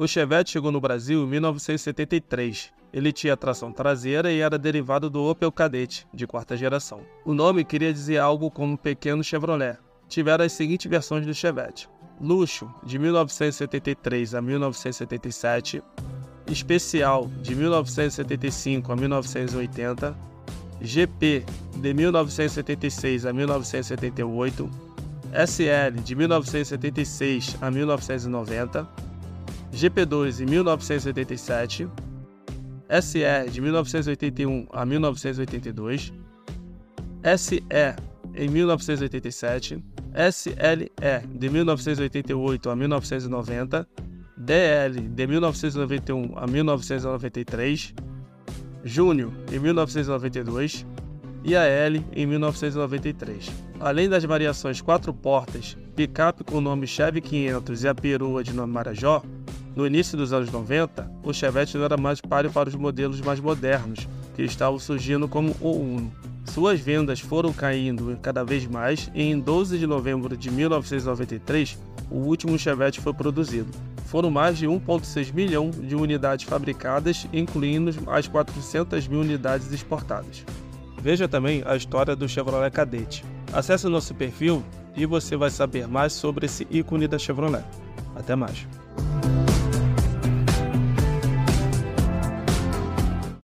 O Chevette chegou no Brasil em 1973. Ele tinha tração traseira e era derivado do Opel Kadett, de quarta geração. O nome queria dizer algo como pequeno Chevrolet. Tiveram as seguintes versões do Chevette: Luxo, de 1973 a 1977, Especial, de 1975 a 1980, GP, de 1976 a 1978, SL, de 1976 a 1990, GP2 de 1987, SR de 1981 a 1982, SE em 1987, SLE de 1988 a 1990, DL de 1991 a 1993, Júnior em 1992 e AL em 1993. Além das variações quatro portas, picape com nome Chevy 500 e a perua de nome Marajó, no início dos anos 90, o Chevette não era mais páreo para os modelos mais modernos, que estavam surgindo como o Uno. Suas vendas foram caindo cada vez mais e em 12 de novembro de 1993, o último Chevette foi produzido. Foram mais de 1,6 milhão de unidades fabricadas, incluindo as 400 mil unidades exportadas. Veja também a história do Chevrolet Cadete. Acesse nosso perfil e você vai saber mais sobre esse ícone da Chevrolet. Até mais!